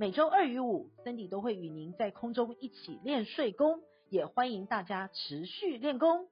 每周二与五，Cindy 都会与您在空中一起练睡功，也欢迎大家持续练功。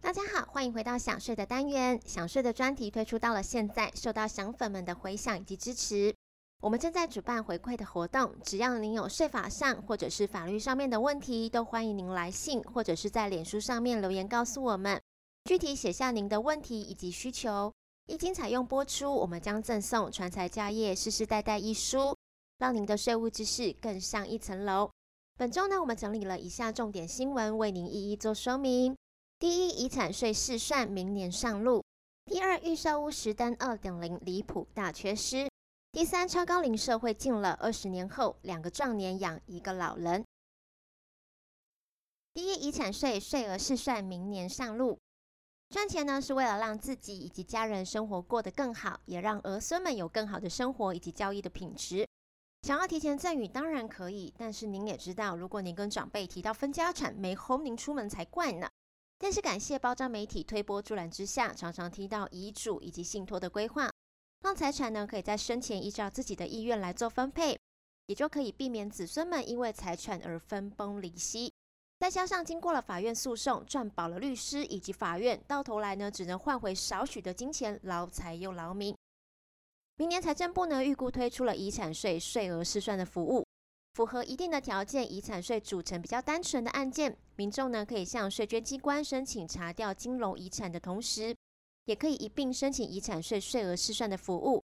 大家好，欢迎回到想睡的单元。想睡的专题推出到了现在，受到想粉们的回响以及支持。我们正在主办回馈的活动，只要您有税法上或者是法律上面的问题，都欢迎您来信或者是在脸书上面留言告诉我们，具体写下您的问题以及需求。一经采用播出，我们将赠送《传财家业世世代代》一书，让您的税务知识更上一层楼。本周呢，我们整理了以下重点新闻，为您一一做说明。第一，遗产税试算明年上路；第二，预售屋实登二点零离谱大缺失；第三，超高龄社会进了二十年后，两个壮年养一个老人。第一，遗产税税额试算明年上路。赚钱呢，是为了让自己以及家人生活过得更好，也让儿孙们有更好的生活以及教育的品质。想要提前赠与当然可以，但是您也知道，如果您跟长辈提到分家产，没哄您出门才怪呢。但是感谢包装媒体推波助澜之下，常常提到遗嘱以及信托的规划，让财产呢可以在生前依照自己的意愿来做分配，也就可以避免子孙们因为财产而分崩离析。再加上经过了法院诉讼，赚饱了律师以及法院，到头来呢只能换回少许的金钱，劳财又劳民。明年财政部呢预估推出了遗产税税额试算的服务。符合一定的条件，遗产税组成比较单纯的案件，民众呢可以向税捐机关申请查调金融遗产的同时，也可以一并申请遗产税税额试算的服务，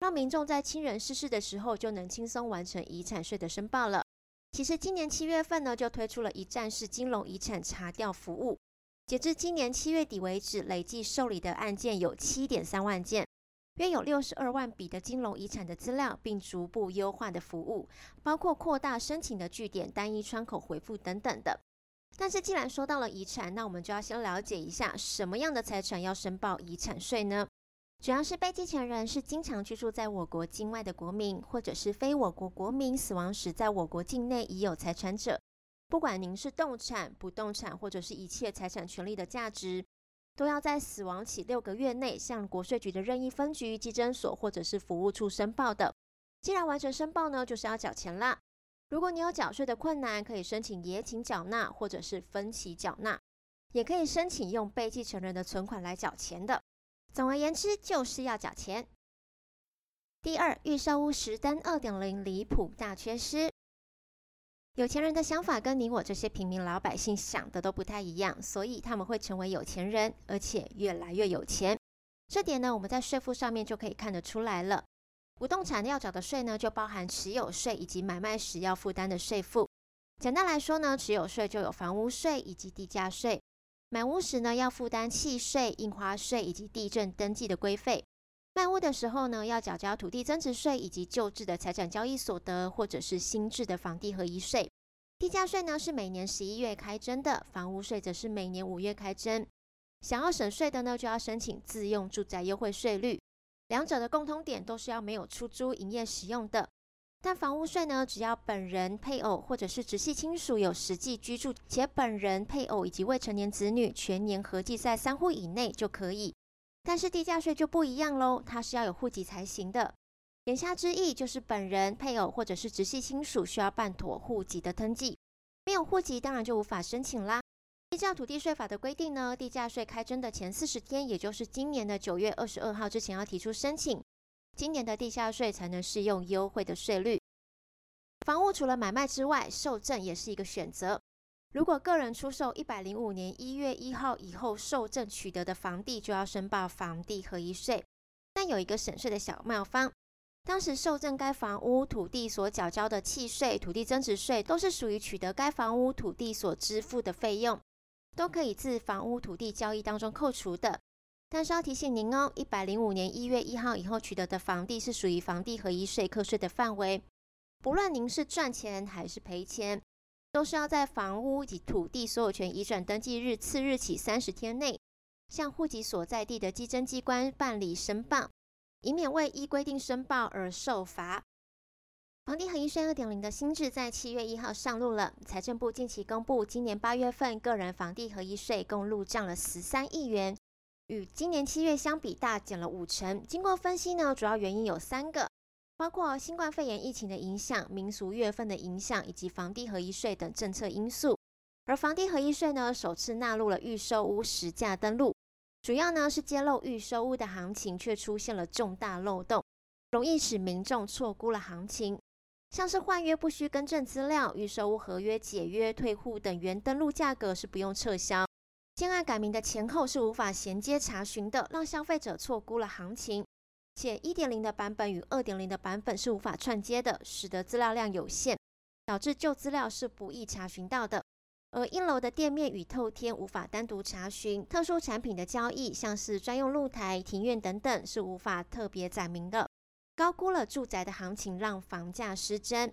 让民众在亲人逝世的时候就能轻松完成遗产税的申报了。其实今年七月份呢就推出了一站式金融遗产查调服务，截至今年七月底为止，累计受理的案件有七点三万件。约有六十二万笔的金融遗产的资料，并逐步优化的服务，包括扩大申请的据点、单一窗口回复等等的。但是，既然说到了遗产，那我们就要先了解一下什么样的财产要申报遗产税呢？主要是被继承人是经常居住在我国境外的国民，或者是非我国国民死亡时在我国境内已有财产者。不管您是动产、不动产，或者是一切财产权利的价值。都要在死亡起六个月内向国税局的任意分局、稽征所或者是服务处申报的。既然完成申报呢，就是要缴钱啦。如果你有缴税的困难，可以申请延期缴纳或者是分期缴纳，也可以申请用被继承人的存款来缴钱的。总而言之，就是要缴钱。第二，预售屋实登二点零离谱大缺失。有钱人的想法跟你我这些平民老百姓想的都不太一样，所以他们会成为有钱人，而且越来越有钱。这点呢，我们在税负上面就可以看得出来了。不动产要缴的税呢，就包含持有税以及买卖时要负担的税负。简单来说呢，持有税就有房屋税以及地价税；买屋时呢，要负担契税、印花税以及地震登记的规费。卖屋的时候呢，要缴交土地增值税以及旧制的财产交易所得，或者是新制的房地合一税。地价税呢是每年十一月开征的，房屋税则是每年五月开征。想要省税的呢，就要申请自用住宅优惠税率。两者的共通点都是要没有出租营业使用的。但房屋税呢，只要本人、配偶或者是直系亲属有实际居住，且本人、配偶以及未成年子女全年合计在三户以内就可以。但是地价税就不一样喽，它是要有户籍才行的。言下之意就是本人、配偶或者是直系亲属需要办妥户籍的登记，没有户籍当然就无法申请啦。依照土地税法的规定呢，地价税开征的前四十天，也就是今年的九月二十二号之前要提出申请，今年的地价税才能适用优惠的税率。房屋除了买卖之外，受赠也是一个选择。如果个人出售一百零五年一月一号以后受赠取得的房地，就要申报房地合一税。但有一个省税的小妙方，当时受赠该房屋土地所缴交的契税、土地增值税，都是属于取得该房屋土地所支付的费用，都可以自房屋土地交易当中扣除的。但是要提醒您哦，一百零五年一月一号以后取得的房地是属于房地合一税课税的范围，不论您是赚钱还是赔钱。都是要在房屋及土地所有权移转登记日次日起三十天内，向户籍所在地的计征机关办理申报，以免未依规定申报而受罚。房地合一税二点零的新制在七月一号上路了。财政部近期公布，今年八月份个人房地合一税共入账了十三亿元，与今年七月相比大减了五成。经过分析呢，主要原因有三个，包括新冠肺炎疫情的影响、民俗月份的影响以及房地合一税等政策因素。而房地合一税呢，首次纳入了预售屋实价登录，主要呢是揭露预售屋的行情却出现了重大漏洞，容易使民众错估了行情。像是换约不需更正资料、预售屋合约解约、退户等原登录价格是不用撤销，建案改名的前后是无法衔接查询的，让消费者错估了行情。且一点零的版本与二点零的版本是无法串接的，使得资料量有限，导致旧资料是不易查询到的。而一楼的店面与透天无法单独查询，特殊产品的交易，像是专用露台、庭院等等，是无法特别载明的。高估了住宅的行情，让房价失真。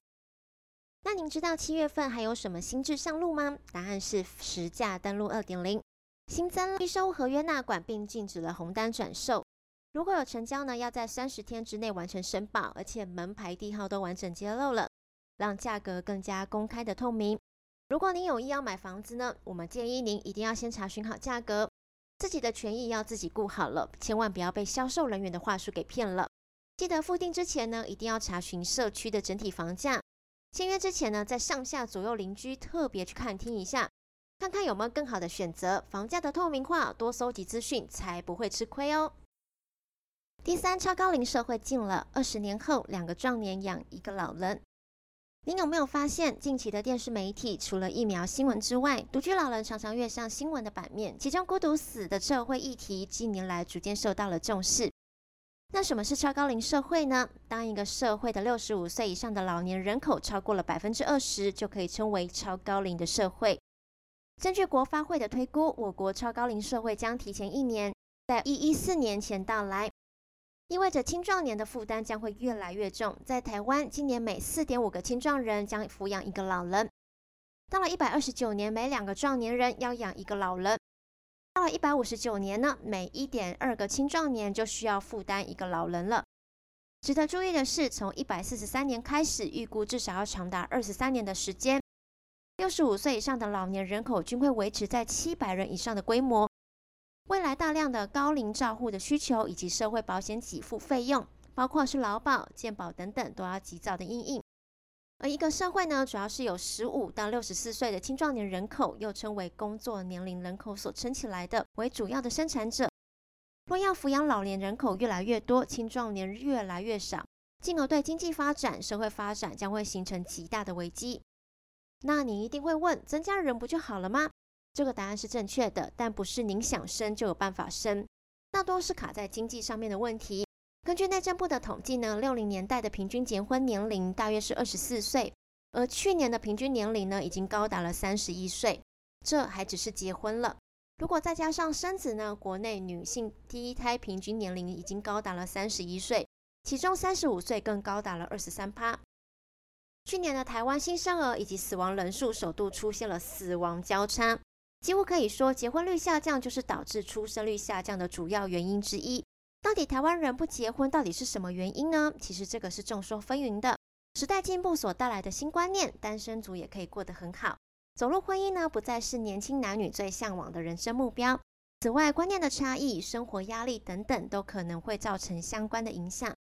那您知道七月份还有什么新制上路吗？答案是实价登录二点零，新增了预售合约纳管，并禁止了红单转售。如果有成交呢，要在三十天之内完成申报，而且门牌地号都完整揭露了，让价格更加公开的透明。如果您有意要买房子呢，我们建议您一定要先查询好价格，自己的权益要自己顾好了，千万不要被销售人员的话术给骗了。记得付定之前呢，一定要查询社区的整体房价。签约之前呢，在上下左右邻居特别去看听一下，看看有没有更好的选择。房价的透明化，多收集资讯，才不会吃亏哦。第三，超高龄社会近了，二十年后，两个壮年养一个老人。您有没有发现，近期的电视媒体除了疫苗新闻之外，独居老人常常跃上新闻的版面。其中，孤独死的社会议题近年来逐渐受到了重视。那什么是超高龄社会呢？当一个社会的六十五岁以上的老年人口超过了百分之二十，就可以称为超高龄的社会。根据国发会的推估，我国超高龄社会将提前一年，在一一四年前到来，意味着青壮年的负担将会越来越重。在台湾，今年每四点五个青壮人将抚养一个老人，到了一百二十九年，每两个壮年人要养一个老人。到了一百五十九年呢，每一点二个青壮年就需要负担一个老人了。值得注意的是，从一百四十三年开始，预估至少要长达二十三年的时间，六十五岁以上的老年人口均会维持在七百人以上的规模。未来大量的高龄照护的需求以及社会保险给付费用，包括是劳保、健保等等，都要及早的应应。而一个社会呢，主要是由十五到六十四岁的青壮年人口，又称为工作年龄人口所撑起来的，为主要的生产者。若要抚养老年人口越来越多，青壮年越来越少，进而对经济发展、社会发展将会形成极大的危机。那你一定会问，增加人不就好了吗？这个答案是正确的，但不是您想生就有办法生，大多是卡在经济上面的问题。根据内政部的统计呢，六零年代的平均结婚年龄大约是二十四岁，而去年的平均年龄呢，已经高达了三十一岁。这还只是结婚了，如果再加上生子呢，国内女性第一胎平均年龄已经高达了三十一岁，其中三十五岁更高达了二十三趴。去年的台湾新生儿以及死亡人数首度出现了死亡交叉，几乎可以说结婚率下降就是导致出生率下降的主要原因之一。到底台湾人不结婚，到底是什么原因呢？其实这个是众说纷纭的。时代进步所带来的新观念，单身族也可以过得很好。走入婚姻呢，不再是年轻男女最向往的人生目标。此外，观念的差异、生活压力等等，都可能会造成相关的影响。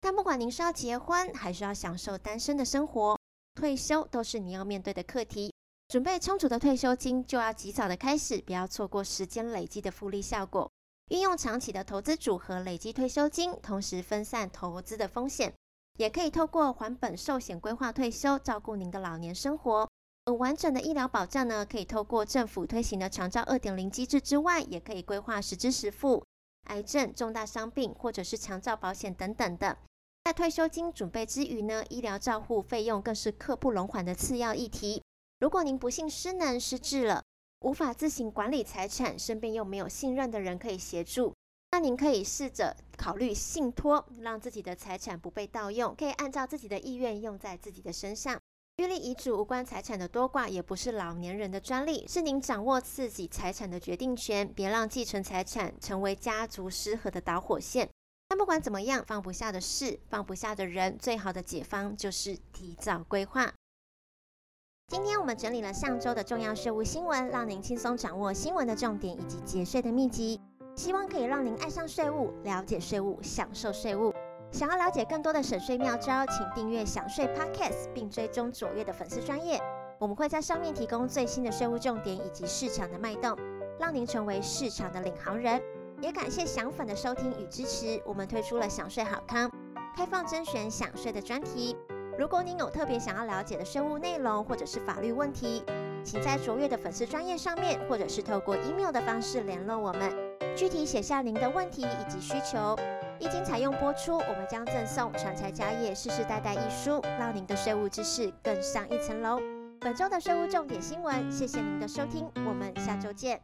但不管您是要结婚，还是要享受单身的生活，退休都是你要面对的课题。准备充足的退休金，就要及早的开始，不要错过时间累积的复利效果。运用长期的投资组合累积退休金，同时分散投资的风险，也可以透过还本寿险规划退休，照顾您的老年生活。而完整的医疗保障呢，可以透过政府推行的长照二点零机制之外，也可以规划实支实付、癌症、重大伤病或者是长照保险等等的。在退休金准备之余呢，医疗照护费用更是刻不容缓的次要议题。如果您不幸失能失智了，无法自行管理财产，身边又没有信任的人可以协助，那您可以试着考虑信托，让自己的财产不被盗用，可以按照自己的意愿用在自己的身上。预立遗嘱无关财产的多寡也不是老年人的专利，是您掌握自己财产的决定权，别让继承财产成为家族失和的导火线。但不管怎么样，放不下的事，放不下的人，最好的解方就是提早规划。今天我们整理了上周的重要税务新闻，让您轻松掌握新闻的重点以及节税的秘籍，希望可以让您爱上税务，了解税务，享受税务。想要了解更多的省税妙招，请订阅“享税 Podcast” 并追踪卓越的粉丝专业。我们会在上面提供最新的税务重点以及市场的脉动，让您成为市场的领航人。也感谢享粉的收听与支持。我们推出了享税好康，开放甄选享税的专题。如果您有特别想要了解的税务内容或者是法律问题，请在卓越的粉丝专页上面，或者是透过 email 的方式联络我们，具体写下您的问题以及需求。一经采用播出，我们将赠送《传财家业世世代代》一书，让您的税务知识更上一层楼。本周的税务重点新闻，谢谢您的收听，我们下周见。